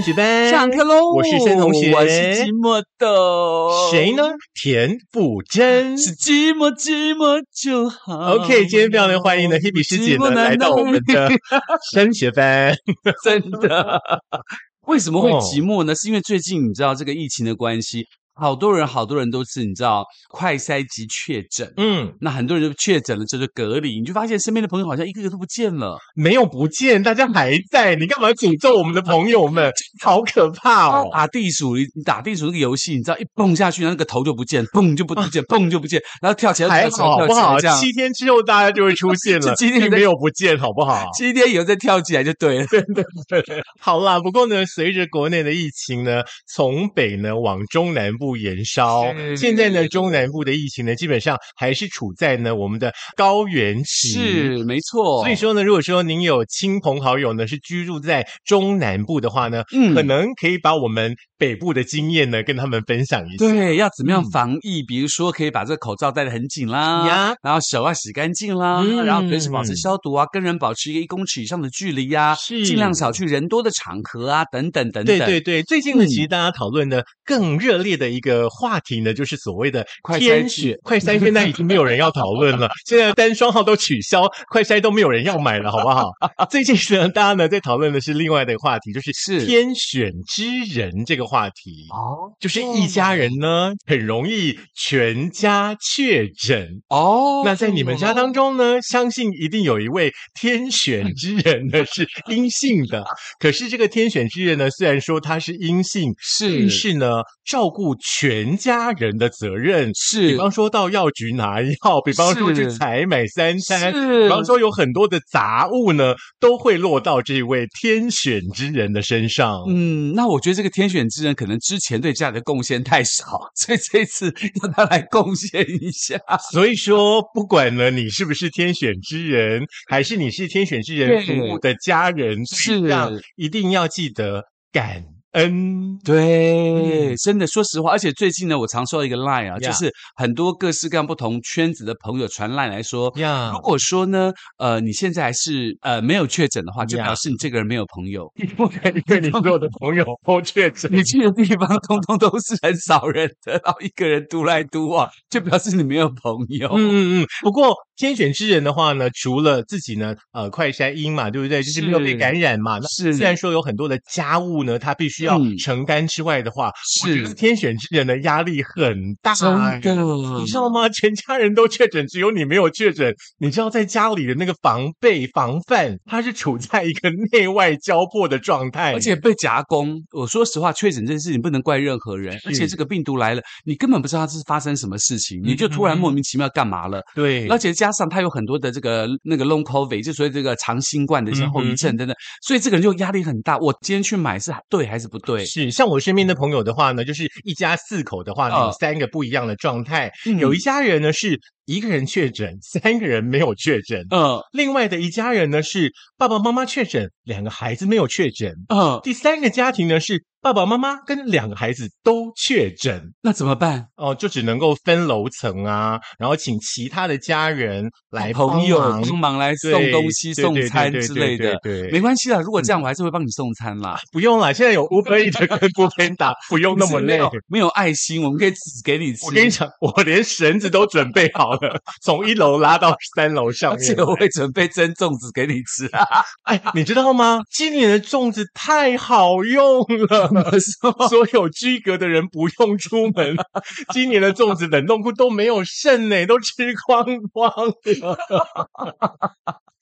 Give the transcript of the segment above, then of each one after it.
升学班上课喽！我是森同学，我是寂寞的。谁呢？田馥甄是寂寞，寂寞就好。OK，今天非常的欢迎呢，Hebe 师姐呢来到我们的 升学班，真的。为什么会哦寂寞呢？是因为最近你知道这个疫情的关系，好多人好多人都是你知道快筛及确诊。嗯，那很多人就确诊了，这就隔离，你就发现身边的朋友好像一个个都不见了。没有不见，大家还在，你干嘛诅咒我们的朋友们？好可怕哦！打地鼠，你打地鼠那个游戏，你知道一蹦下去，那个头就不见，蹦就不不见，蹦就不见，然后跳起来还跳起来跳好不好？起来这样。七天之后大家就会出现了，这七天没有不见，好不好？七天以后再跳起来就对了。对对对好啦，不过呢，随着国内的疫情呢，从北呢往中南部延烧，现在呢，中南部的疫情呢，基本上还是处在呢我们的高原期。是没错，所以说呢，如果说您有亲朋好友呢是居住在中南部的话呢，嗯可能可以把我们北部的经验呢跟他们分享一下。对，要怎么样嗯防疫？比如说，可以把这个口罩戴得很紧啦，呀然后手要洗干净啦，嗯然后随时保持消毒啊，跟人保持一个一公尺以上的距离呀、是尽量少去人多的场合啊，等等等等。对对对，最近呢，嗯其实大家讨论的更热烈的一个话题呢，就是所谓的快筛天选快筛，现在已经没有人要讨论了，现在单双号都取消，快筛都没有人要买了，好不好？最近呢，大家呢在讨论的是另外的话题，就是是天选之人这个话题。哦，就是一家人呢，很容易全家确诊。哦，那在你们家当中呢，相信一定有一位天选之人呢是阴性的。可是这个天选之人呢，虽然说他是阴性，是但是呢，照顾全家人的责任，是比方说到药局拿药，比方说去采买三餐，是比方说有很多的杂物呢，都会落到这位天选之人的身上。嗯，那我觉得这个天选之人可能之前对家里的贡献太少，所以这次让他来贡献一下。所以说，不管呢你是不是天选之人，还是你是天选之人服务的家人，是一定要记得感恩。对，嗯真的，说实话，而且最近呢，我常收到一个 line 啊，呀就是很多各式各样不同圈子的朋友传 line 来说，呀如果说呢，呃，你现在还是呃没有确诊的话，就表示你这个人没有朋友，你不可以对你所有的朋友都确诊。你去的地方通通都是很少人的，然后一个人独来独往，就表示你没有朋友。嗯嗯嗯。不过天选之人的话呢，除了自己呢，呃，快筛阴嘛，对不对？就是没有被感染嘛。那是虽然说有很多的家务呢，他必须要嗯承担之外的话，是得天选之人的压力很大、哎真的，你知道吗？全家人都确诊，只有你没有确诊。你知道在家里的那个防备、防范，他是处在一个内外交迫的状态，而且被夹攻。我说实话，确诊这件事情不能怪任何人，而且这个病毒来了，你根本不知道它是发生什么事情，你就突然莫名其妙干嘛了。对，而且加上他有很多的这个那个 long covid，就所以这个长新冠的一些后遗症等等，所以这个人就压力很大。我今天去买是对还是不对？是像我身边的朋友的话呢，就是一家四口的话有三个不一样的状态。嗯有一家人呢是一个人确诊，三个人没有确诊；嗯另外的一家人呢是爸爸妈妈确诊，两个孩子没有确诊；嗯，第三个家庭呢是爸爸妈妈跟两个孩子都确诊。那怎么办？哦，就只能够分楼层啊，然后请其他的家人来朋友帮忙帮忙来送对东西、对对送餐对之类的，对对对没关系啦。如果这样，我还是会帮你送餐啦。不用啦，现在有 Uber Eats 跟 b a n d a 不用那么累。没有没有爱心，我们可以只给你吃。我跟你讲，我连绳子都准备好了，从一楼拉到三楼上而面且。我会准备蒸粽子给你吃啊！哎，你知道吗？今年的粽子太好用了，所有居格的人不用出门。今年的粽子冷冻库都没有剩呢，都吃光光了。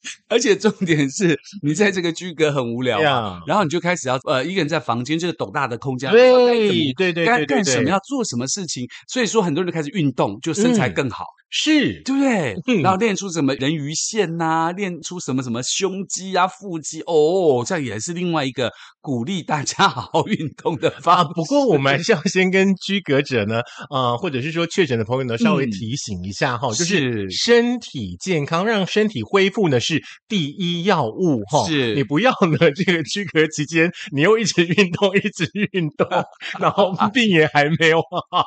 而且重点是你在这个居格很无聊嘛，呀。然后你就开始要呃一个人在房间这个斗大的空间，对对对该对对对干什么要做什么事情，所以说很多人就开始运动，就身材嗯更好。是，对不对？嗯。然后练出什么人鱼线呐、练出什么什么胸肌啊、腹肌哦，这样也是另外一个鼓励大家好好运动的 方啊，不过我们还是要先跟居格者呢，呃，或者是说确诊的朋友呢，稍微嗯。提醒一下哈，就是是。身体健康，让身体恢复呢是第一要务哈。是你不要呢，这个居隔期间你又一直运动，一直运动，然后病也还没有好，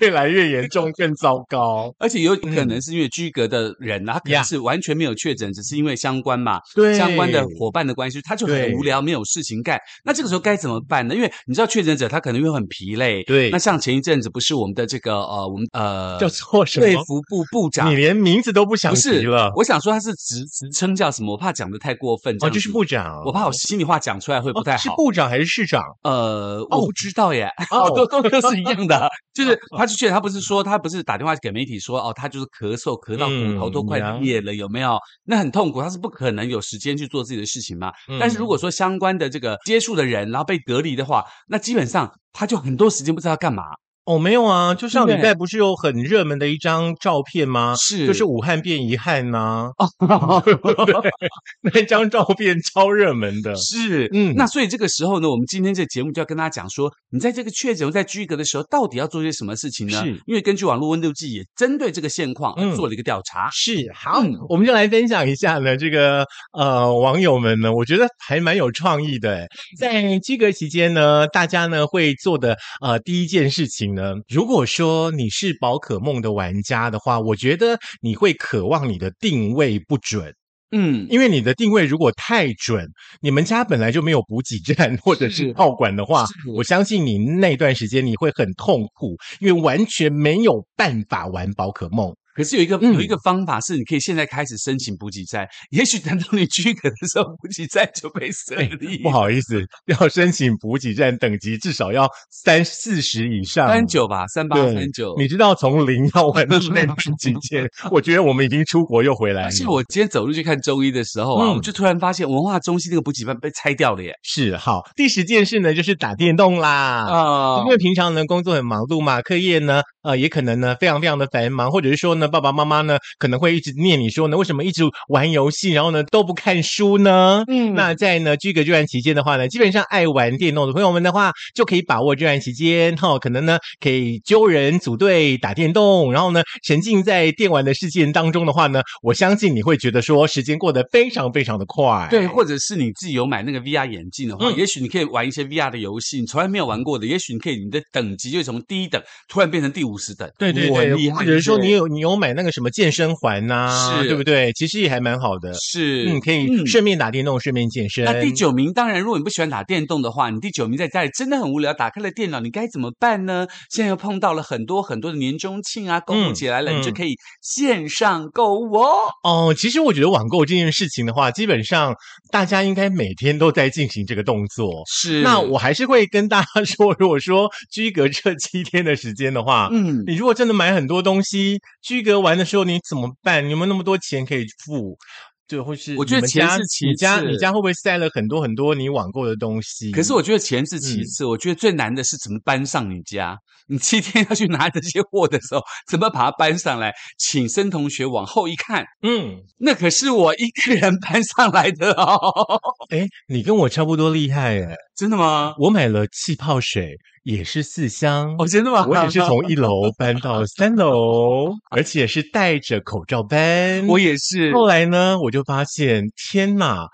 越来越严重，更糟糕。而且有可能是因为居隔的人啊，他可能是完全没有确诊，只是因为相关嘛，对相关的伙伴的关系，他就很无聊，没有事情干。那这个时候该怎么办呢？因为你知道确诊者他可能会很疲累，对那像前一阵子不是我们的这个呃，我们呃叫做什么卫？福部部长你。连名字都不想提不是了。我想说他是职职称叫什么？我怕讲的太过分。哦，就是部长。我怕我心里话讲出来会不太哦是。部长还是市长？呃，我不知道耶，哦 都都都是一样的，就是他就去他不是说他不是打电话给媒体说哦，他就是咳嗽咳到骨头都快裂了，有没有？那很痛苦，他是不可能有时间去做自己的事情嘛。嗯但是如果说相关的这个接触的人，然后被隔离的话，那基本上他就很多时间不知道要干嘛。哦，没有啊，就上礼拜不是有很热门的一张照片吗？是就是武汉变遗憾呐、对，那张照片超热门的。是，嗯那所以这个时候呢，我们今天这节目就要跟大家讲说，你在这个确诊、在居隔的时候，到底要做些什么事情呢是？因为根据网络温度计也针对这个现况嗯做了一个调查。是好，嗯我们就来分享一下呢，这个呃网友们呢，我觉得还蛮有创意的。在居隔期间呢，大家呢会做的呃第一件事情呢，如果说你是宝可梦的玩家的话，我觉得你会渴望你的定位不准。嗯，因为你的定位如果太准，你们家本来就没有补给站或者是是炮管的话，我相信你那段时间你会很痛苦，因为完全没有办法玩宝可梦。可是有一个、嗯有一个方法是，你可以现在开始申请补给站，也许等到你居隔的时候，补给站就被设立。不，好意思，要申请补给站等级至少要三四十以上。三九吧，三八三九。你知道从零要玩到那段期间，我觉得我们已经出国又回来了。而且我今天走路去看中医的时候啊，嗯我就突然发现文化中心那个补给站被拆掉了耶。是好，第十件事呢就是打电动啦。啊因为平常呢工作很忙碌嘛，课业呢呃也可能呢非常非常的繁忙，或者是说呢爸爸妈妈呢可能会一直念你说呢为什么一直玩游戏，然后呢都不看书呢？嗯那在呢居隔这段期间的话呢，基本上爱玩电动的朋友们的话，就可以把握这段期间哈、可能呢可以揪人组队打电动，然后呢沉浸在电玩的世界当中的话呢，我相信你会觉得说时间过得非常非常的快。对，或者是你自己有买那个 VR 眼镜的话，嗯也许你可以玩一些 VR 的游戏，你从来没有玩过的，也许你可以你的等级就会从第一等突然变成第五十等，对对对，哇很厉害或者是说你有你有买那个什么健身环呐、是对不对？其实也还蛮好的。是嗯，可以嗯顺便打电动，顺便健身。那第九名，当然，如果你不喜欢打电动的话，你第九名在家里真的很无聊，打开了电脑，你该怎么办呢？现在又碰到了很多很多的年终庆啊，购物嗯节来了，你就嗯可以线上购物哦。哦，其实我觉得网购这件事情的话，基本上大家应该每天都在进行这个动作。是那我还是会跟大家 说，如果说居隔这七天的时间的话，嗯，你如果真的买很多东西，居隔完的时候你怎么办？你有没有那么多钱可以付？对，或是我觉得钱是其你家你家会不会塞了很多很多你网购的东西？可是我觉得钱是其嗯次，我觉得最难的是怎么搬上你家。你七天要去拿这些货的时候，怎么把它搬上来？请申同学往后一看，嗯，那可是我一个人搬上来的哦。哎，你跟我差不多厉害哎！真的吗？我买了气泡水，也是四箱。哦，真的吗？我也是从 一楼搬到三楼，而且是戴着口罩搬。我也是。后来呢，我就发现，天哪，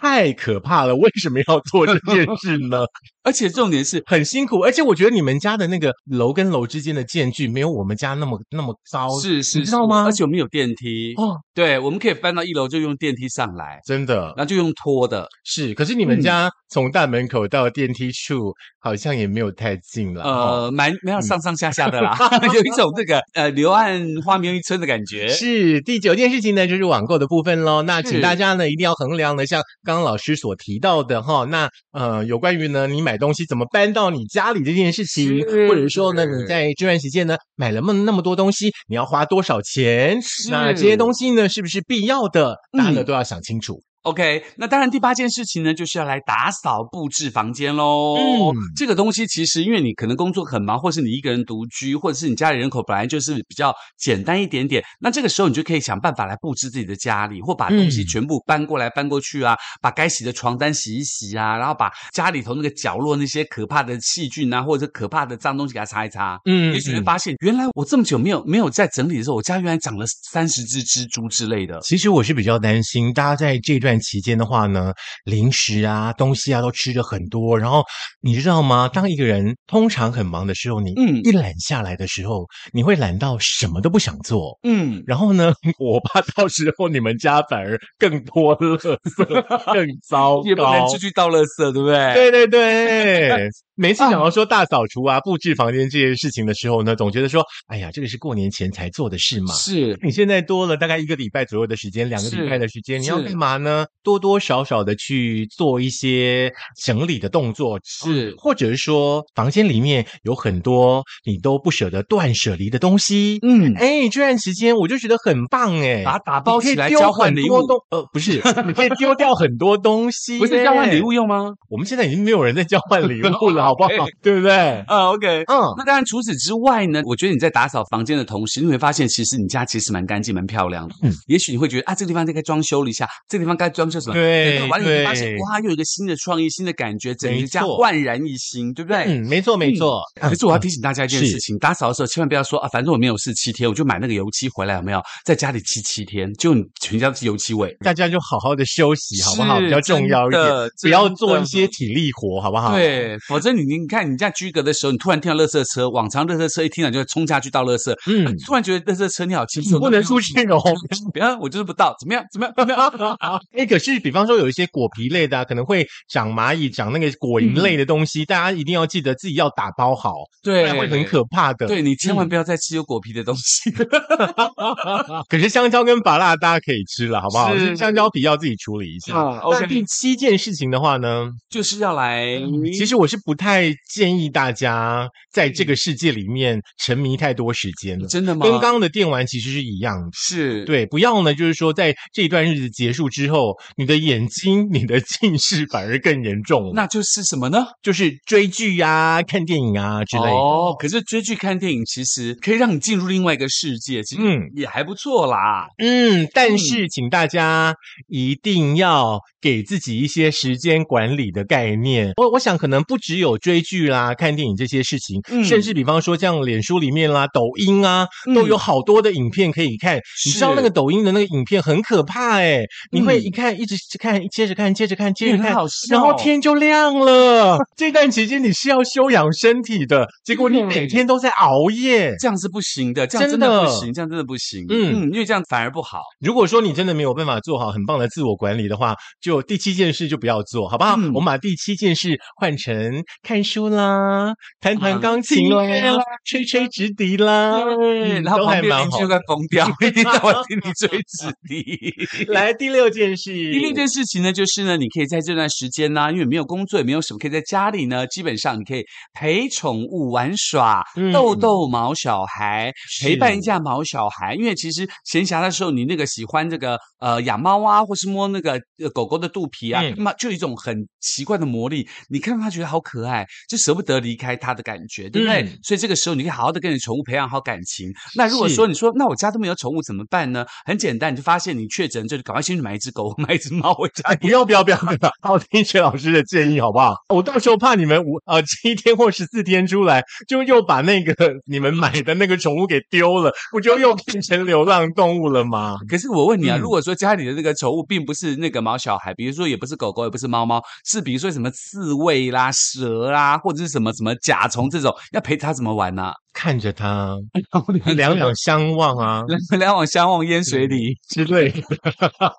太可怕了！为什么要做这件事呢？而且重点是，很辛苦，而且我觉得你们家的那个楼跟楼之间的间距没有我们家那么那么高，是是，你知道吗而且我们有电梯哦，对，我们可以搬到一楼就用电梯上来，真的那就用拖的。是。可是你们嗯家从大门口到电梯处好像也没有太近了，哦呃，蛮没有上上下下的啦，有一种这个呃柳暗花明一村的感觉。是第九件事情呢，就是网购的部分喽。那请大家呢一定要衡量呢，像刚刚老师所提到的哈，那呃有关于呢你买东西怎么搬到你家里这件事情，或者说呢你在这段时间呢买了那么那么多东西，你要花多少钱？那这些东西呢是不是必要的？大家呢嗯都要想清楚。OK，那当然，第八件事情呢，就是要来打扫布置房间喽。嗯这个东西其实因为你可能工作很忙，或是你一个人独居，或者是你家里人口本来就是比较简单一点点，那这个时候你就可以想办法来布置自己的家里，或把东西嗯全部搬过来搬过去啊，把该洗的床单洗一洗啊，然后把家里头那个角落那些可怕的细菌啊，或者可怕的脏东西给它擦一擦。嗯也许会发现，原来我这么久没有没有在整理的时候，我家原来长了三十只蜘蛛之类的。其实我是比较担心，大家在这段期间的话呢，零食啊、东西啊都吃的很多，然后你知道吗？当一个人通常很忙的时候，你嗯一懒下来的时候，你会懒到什么都不想做。嗯，然后呢，我怕到时候你们家反而更多垃圾，更糟也不能糕出。去倒垃圾，对不对？对对对，每次想要说大扫除啊、布置房间这件事情的时候呢，总觉得说，哎呀，这个是过年前才做的事嘛。是你现在多了大概一个礼拜左右的时间，两个礼拜的时间，你要干嘛呢？多多少少的去做一些整理的动作，是或者是说房间里面有很多你都不舍得断舍离的东西。嗯，哎，这段时间我就觉得很棒哎，把它打包起来交换礼物呃，不是，你可以丢掉很多东西，不是交换礼。物用吗？我们现在已经没有人在交换礼物了，好不好对不对？啊，OK。嗯，那当然，除此之外呢，我觉得你在打扫房间的同时，你会发现，其实你家其实蛮干净、蛮漂亮的。嗯也许你会觉得啊，这个地方应该装修了一下，这个地方该装修什么？对完了你会发现哇，又有一个新的创意、新的感觉，整没个家焕然一新，对不对？嗯，没错没错。可是我要提醒大家一件事情：打扫的时候千万不要说啊，反正我没有事七天，我就买那个油漆回来，有没有？在家里漆七天，就你全家都是油漆味。大家就好好的休息，好不好？比较重要一点，不要做一些体力活，好不好？，对，否则你你看你这样居格的时候，你突然听到垃圾车，往常垃圾车一听到就会冲下去倒垃圾，嗯，突然觉得垃圾车你好轻松，不能出去哦。不要，我就是不到，怎么样？怎么样？怎么样？哎，可是比方说有一些果皮类的、啊，可能会长蚂蚁、长那个果蝇类的东西，大家一定要记得自己要打包好，不对，然会很。可怕的。对你千万嗯不要再吃有果皮的东西。可是香蕉跟芭辣大家可以吃了，好不好？是香蕉皮要自己处理一下。啊那第七件事情的话呢，就是要来，其实我是不太建议大家在这个世界里面沉迷太多时间了，真的吗？跟刚刚的电玩其实是一样的。是，对，不要呢，就是说在这一段日子结束之后，你的眼睛、你的近视反而更严重了。那就是什么呢？就是追剧呀、看电影啊之类的。哦，可是追剧看电影其实可以让你进入另外一个世界，其实嗯也还不错啦。嗯，但是请大家一定要给自己一些时间管理的概念。我我想可能不只有追剧啦、看电影这些事情，嗯甚至比方说像脸书里面啦、抖音啊，嗯都有好多的影片可以看。你知道那个抖音的那个影片很可怕诶，你会看一直看，接着看，接着看，接着看。好然后天就亮了。这段期间你是要休养身体的，结果你嗯每天都在熬夜。这样是不行的，这样真真的的不行，这样真的不行。嗯因为这样反而不好。如果说你真的没有办法做好很棒的自我管理的话，就第七件事就不要做，好不好？嗯我们把第七件事换成看书啦、弹弹啊钢琴啦啦、吹吹直笛啦，嗯然后旁边邻居就。快疯掉，一定在我听你吹直笛。来第六件事，第六件事情呢，就是呢，你可以在这段时间呢，因为没有工作，也没有什么，可以在家里呢，基本上你可以陪宠物玩耍，嗯逗逗毛小孩，陪伴一下毛小孩。因为其实闲暇的时候，你那个喜欢这个呃养猫啊，或是摸那个呃狗狗的肚皮啊，嗯那么就有一种很奇怪的魔力，你看到它觉得好可爱，就舍不得离开它的感觉，对不对？嗯所以这个时候你可以好好的跟你宠物培养好感情。那如果说你说那我家都没有宠物怎么办呢？很简单，你就发现你确诊，就赶快先去买一只狗，买一只猫回家哎，不要不要不要不要，好听薛老师的建议好不好？我到时候怕你们五呃七天或十四天出来，就又把那个你们买的那个宠物给丢了，不就又变成流浪动物了吗？可是我问你啊，嗯如果说家里的那个宠物并不是那个毛小孩，比如说也不是狗狗，也不是猫猫，是比如说什么刺猬啦、蛇啦，或者是什么什么甲虫这种，要陪它怎么玩呢、看着它，两两两相望啊两两往相望烟水里，之类的。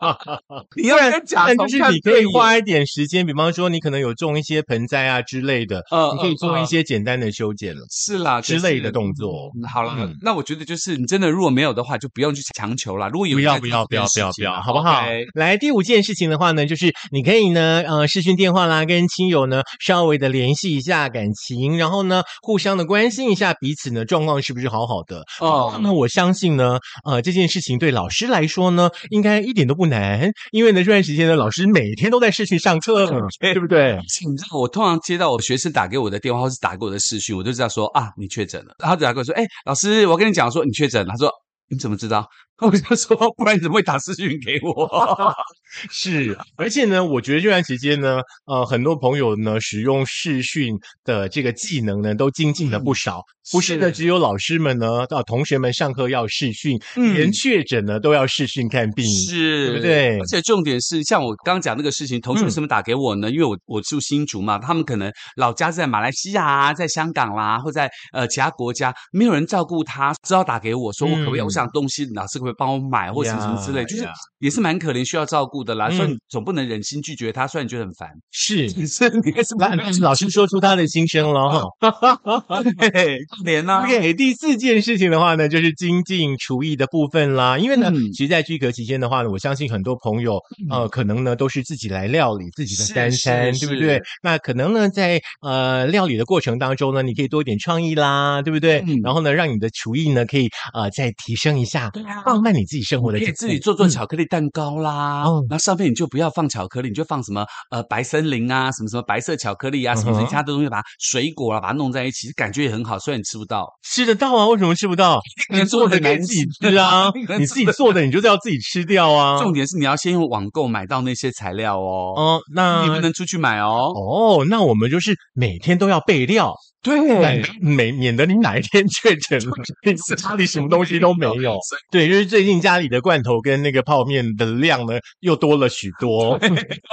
你要跟甲但虫就是你可以花一点时间，比方说你可能有种一些盆栽啊之类的，呃你可以做呃一些简单的修剪了是啦之类的动作。嗯好了，嗯那我觉得就是你真的如果没有的话，就不用去强求啦。如果有，不要不要不要不要好不好？来，第五件事情的话呢，就是你可以呢，呃，视讯电话啦，跟亲友呢稍微的联系一下感情，然后呢，互相的关心一下彼此此呢状况是不是好好的？哦那么我相信呢，呃，这件事情对老师来说呢，应该一点都不难，因为呢这段时间呢，老师每天都在视讯上课，对不对？你知道，我通常接到我学生打给我的电话，或是打给我的视讯，我就知道说啊，你确诊了。然后就打给我说，哎，老师，我跟你讲说你确诊了。他说你怎么知道？我就说，不然你怎么会打视讯给我？是，而且呢，我觉得这段时间呢，呃，很多朋友呢使用视讯的这个技能呢，都精进了不少。不是的，只有老师们呢，到同学们上课要视讯，嗯连确诊呢都要视讯看病。是，对不对而且重点是，像我刚刚讲那个事情，同学为什么打给我呢？因为我我住新竹嘛，他们可能老家是在马来西亚啊，在香港啦，或在呃其他国家，没有人照顾他，只好打给我说，我可不可以？嗯我想东西，老师可不可以帮我买，或者什么什么之类，就是也是蛮可怜，需要照顾的啦。嗯所以你总不能忍心拒绝他，虽然觉得很烦，是，可是你还是老师说出他的心声了哈。对可怜呐。OK，第四件事情的话呢，就是精进厨艺的部分啦。因为呢，嗯其实，在居隔期间的话呢，我相信很多朋友呃，可能呢都是自己来料理自己的是三餐，对不对？那可能呢，在呃料理的过程当中呢，你可以多一点创意啦，对不对？嗯然后呢，让你的厨艺呢可以呃再提升一下，对啊放慢你自己生活的可以自己做做嗯巧克力蛋糕啦，哦然后上面你就不要放巧克力，你就放什么呃白森林啊，什么什么白色巧克力啊，什么其他的东西，把它水果啊把它弄在一起，感觉也很好，虽然你吃不到。吃得到啊？为什么吃不到？你做的给自己吃啊 你自己做的你就是要自己吃掉啊。重点是你要先用网购买到那些材料哦，哦，那你不能出去买哦。哦，那我们就是每天都要备料，对免免免得你哪一天确诊了，家里什么东西都没有。对，就是最近家里的罐头跟那个泡面的量呢又多了许多。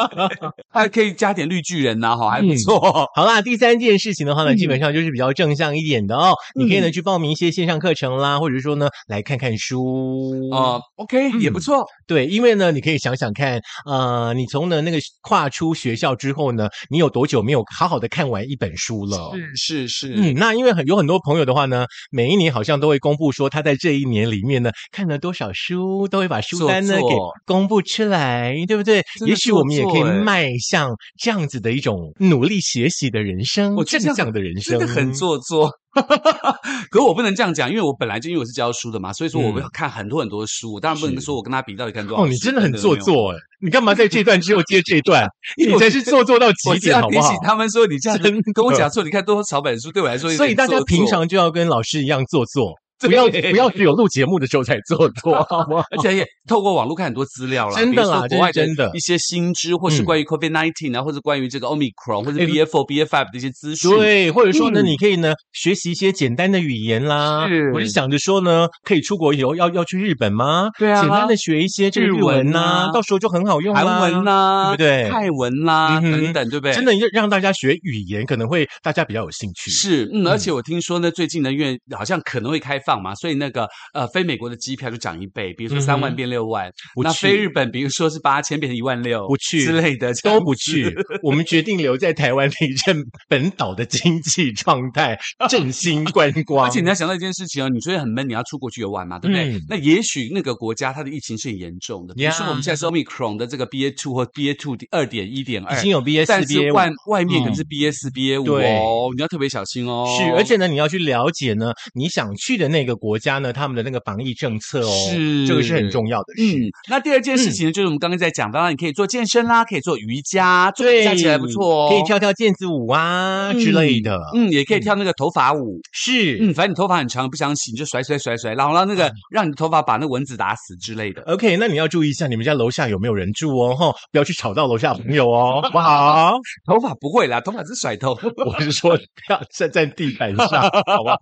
还可以加点绿巨人呐，哈，还不嗯错。好啦，第三件事情的话呢，嗯基本上就是比较正向一点的哦。你可以呢嗯去报名一些线上课程啦，或者说呢来看看书。啊，OK，也不错。对，因为呢，你可以想想看，呃，你从呢那个跨出学校之后呢，你有多久没有好好的看完一本书了？是是是，嗯，那因为很有很多朋友的话呢，每一年好像都会公布说他在这一年里面呢看了多少书，都会把书单呢给公布出来，对不对？也许我们也可以迈向这样子的一种努力学习的人生，我这样正向的人生，真的很做作。可我不能这样讲，因为我本来就因为我是教书的嘛，所以说我会嗯看很多很多的书。我当然不能说我跟他比到底看多少。哦，你真的很。做作哎！你干嘛在这段之后接这段？你才是做作到极点，好不好提醒？他们说，你这样跟我讲说，你看多少本书，对我来说所以大家平常就要跟老师一样做作，对 不要不要只有录节目的时候才做作，好不好？而且也透过网络看很多资料啦，真的啦国外真的一些新知，或是嗯关于 COVID nineteen 啊，或者关于这个 Omicron 或者哎 BF four、BF five 的一些资讯。对，或者说呢，嗯你可以呢学习一些简单的语言啦。是我是想着说呢，可以出国以后要要去日本吗？对啊简单的学一些这个日日文文呐、啊到时候就很好用啦。韩文呐，对不对泰文啦，等等，对不对？真的让大家学语言，可能会大家比较有兴趣。是，嗯，而且我听说呢，最近呢，因为好像可能会开放嘛，所以那个呃，飞美国的机票就涨一倍，比如说三万变六万，那飞日本，比如说是八千变成一万六，不去之类的，都不去，我们决定留在台湾提振本岛的经济状态，振兴观光。而且你要想到一件事情哦，你觉得很闷，你要出国去游玩嘛，对不对？嗯那也许那个国家它的疫情是很严重的，比如说我们现在是 Omicron 的这个 BA two 或 BA two 二点一点二已经，有但四 BA 是五外外面可能是嗯 BA 四 BA 五对哦，你要特别小心哦。是，而且呢，你要去了解呢，你想去的那个国家呢，他们的那个防疫政策哦，是这个是很重要的事。嗯，那第二件事情呢，就是我们刚刚在讲，当然你可以做健身啦，可以做瑜伽，做瑜对，伽起来不错哦，可以跳跳毽子舞啊、之类的。嗯，也可以跳那个头发舞。是，嗯，反正你头发很长，不想洗你就甩甩甩甩，然后让那嗯个让你的头发把那蚊子打死之类的。OK，那你要注意一下，你们家楼下有没有人住哦？哈，不要去吵到楼下朋友哦，好不好？头发不会啦，头发是甩头。我是说，不要站在地板上，好不好？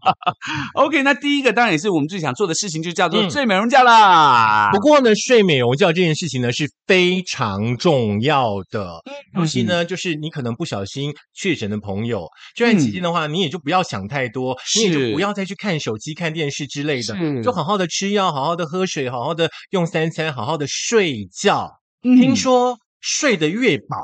OK，那第一个当然也是我们最想做的事情，就叫做嗯。睡美容觉啦。不过呢，睡美容觉这件事情呢是非常重要的，尤其呢，就是你可能不小心确诊的朋友，这段期间的话，你也就不要想太多，你也就不要再去看手机、看电视之类的，就好好的吃药，好好的喝水，好好的用三餐，好好的睡觉。嗯。听说睡得越饱，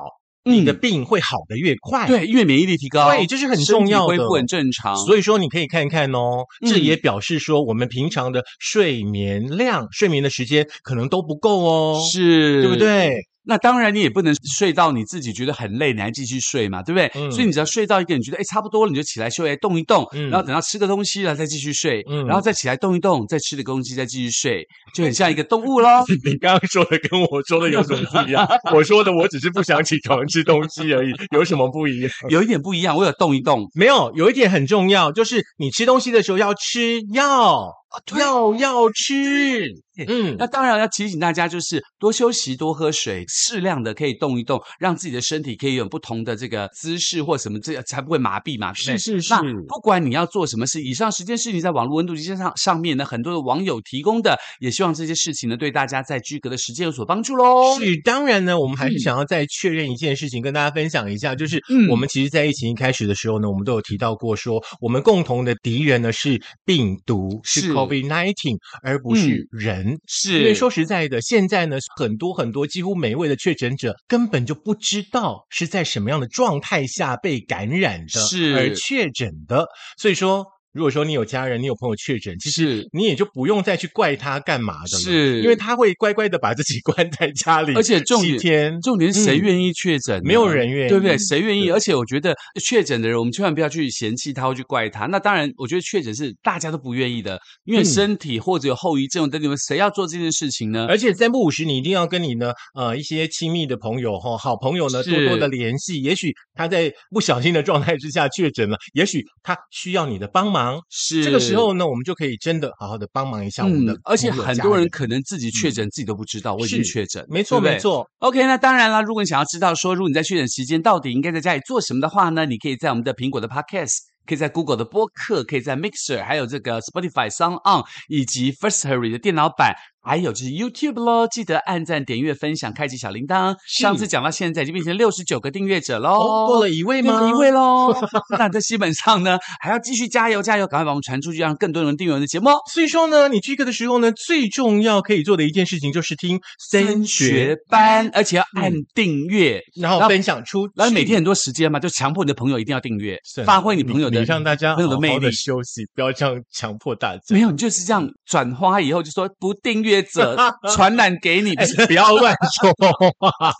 你的病会好的越快。。对，因为免疫力提高，对这是很重要的恢复很正常。所以说，你可以看看哦，这嗯也表示说，我们平常的睡眠量、睡眠的时间可能都不够哦，是，对不？对？那当然你也不能睡到你自己觉得很累，你还继续睡嘛，对不对？嗯所以你只要睡到一个你觉得哎差不多了，你就起来休息动一动，嗯然后等到吃个东西了再继续睡，嗯然后再起来动一动，再吃个东西再继续睡，就很像一个动物喽。你刚刚说的跟我说的有什么不一样？我说的我只是不想起床吃东西而已，有什么不一样？有一点不一样，我有动一动，没有，有一点很重要，就是你吃东西的时候要吃药，药要吃。嗯，那当然要提醒大家，就是多休息、多喝水，适量的可以动一动，让自己的身体可以有不同的这个姿势或什么，这才不会麻痹嘛。是是是那是不管你要做什么事，以上十件事情在网络温度计上上面呢，很多的网友提供的，也希望这些事情呢对大家在居隔的时间有所帮助喽。是，当然呢，我们还是嗯想要再确认一件事情，跟大家分享一下，就是嗯我们其实，在疫情一开始的时候呢，我们都有提到过说，我们共同的敌人呢是病毒，是是 COVID nineteen，而不是嗯人。是因为说实在的，现在呢，很多很多几乎每一位的确诊者根本就不知道是在什么样的状态下被感染的，是而确诊的。所以说，如果说你有家人、你有朋友确诊，其实你也就不用再去怪他干嘛的了，是因为他会乖乖的把自己关在家里，而且重点。重点是谁嗯愿意确诊呢、没有人愿意对不对？谁愿意？而且我觉得确诊的人，我们千万不要去嫌弃他或去怪他。那当然，我觉得确诊是大家都不愿意的，因为嗯身体或者有后遗症等，你们谁要做这件事情呢？而且三不五时，你一定要跟你呢，呃，一些亲密的朋友哈、好朋友呢，多多的联系。也许他在不小心的状态之下确诊了，也许他需要你的帮忙。是这个时候呢，我们就可以真的好好的帮忙一下我们的、嗯，而且很多人可能自己确嗯诊，自己都不知道，我已经是确诊，没错没错，OK，那当然了，如果你想要知道说，如果你在确诊期间到底应该在家里做什么的话呢，你可以在我们的苹果的 Podcast。可以在 Google 的播客，可以在 Mixer，还有这个 Spotify、Sound On，以及 First Hurry 的电脑版，还有就是 YouTube 喽。记得按赞、点阅、分享、开启小铃铛。上次讲到现在，已经变成六十九个订阅者喽，哦，多了一位吗？一位喽。那这基本上呢，还要继续加油加油，赶快把我们传出去，让更多人订阅我们的节目哦。所以说呢，你居隔的时候呢，最重要可以做的一件事情就是听升学学，班，而且要按订阅。然后然后分享出去，然后每天很多时间嘛，就强迫你的朋友一定要订阅是，发挥你朋友的你让大家朋友的魅力好好的。休息，不要这样强迫大家。没有，你就是这样转花以后就说不订阅者 传染给你，不要乱说话。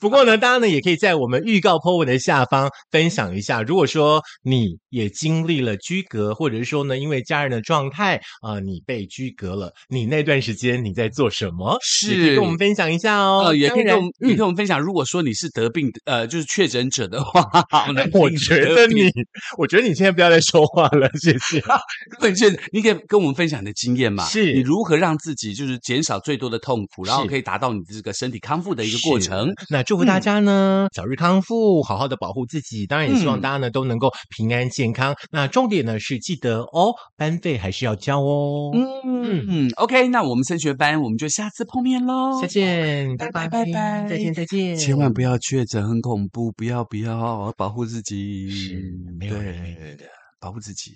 不过呢，大家呢也可以在我们预告 po 文的下方分享一下。如果说你也经历了居隔，或者是说呢，因为家人的状态啊、你被居隔了，你那段时间你在做什么？是跟我们分享一下哦。呃，也可以跟我们，也可以跟我们分享。如果说你是得病的，呃，就是确诊者的话，我们我觉得你，我觉得你现在不要再说话了，谢谢。如果你可以跟我们分享你的经验嘛？是你如何让自己就是减少最多的痛苦，然后可以达到你这个身体康复的一个过程。那祝福大家呢、早日康复，好好的保护自己。当然也希望嗯大家呢、都能够平安健康。那重点呢是记得哦，班费还是要交哦。嗯嗯，OK，那我们升学班我们就下次碰面喽，再见，拜拜拜拜再见再见，千万不要确诊，很恐怖，不要不要，保护自己，是没有人对，保护自己。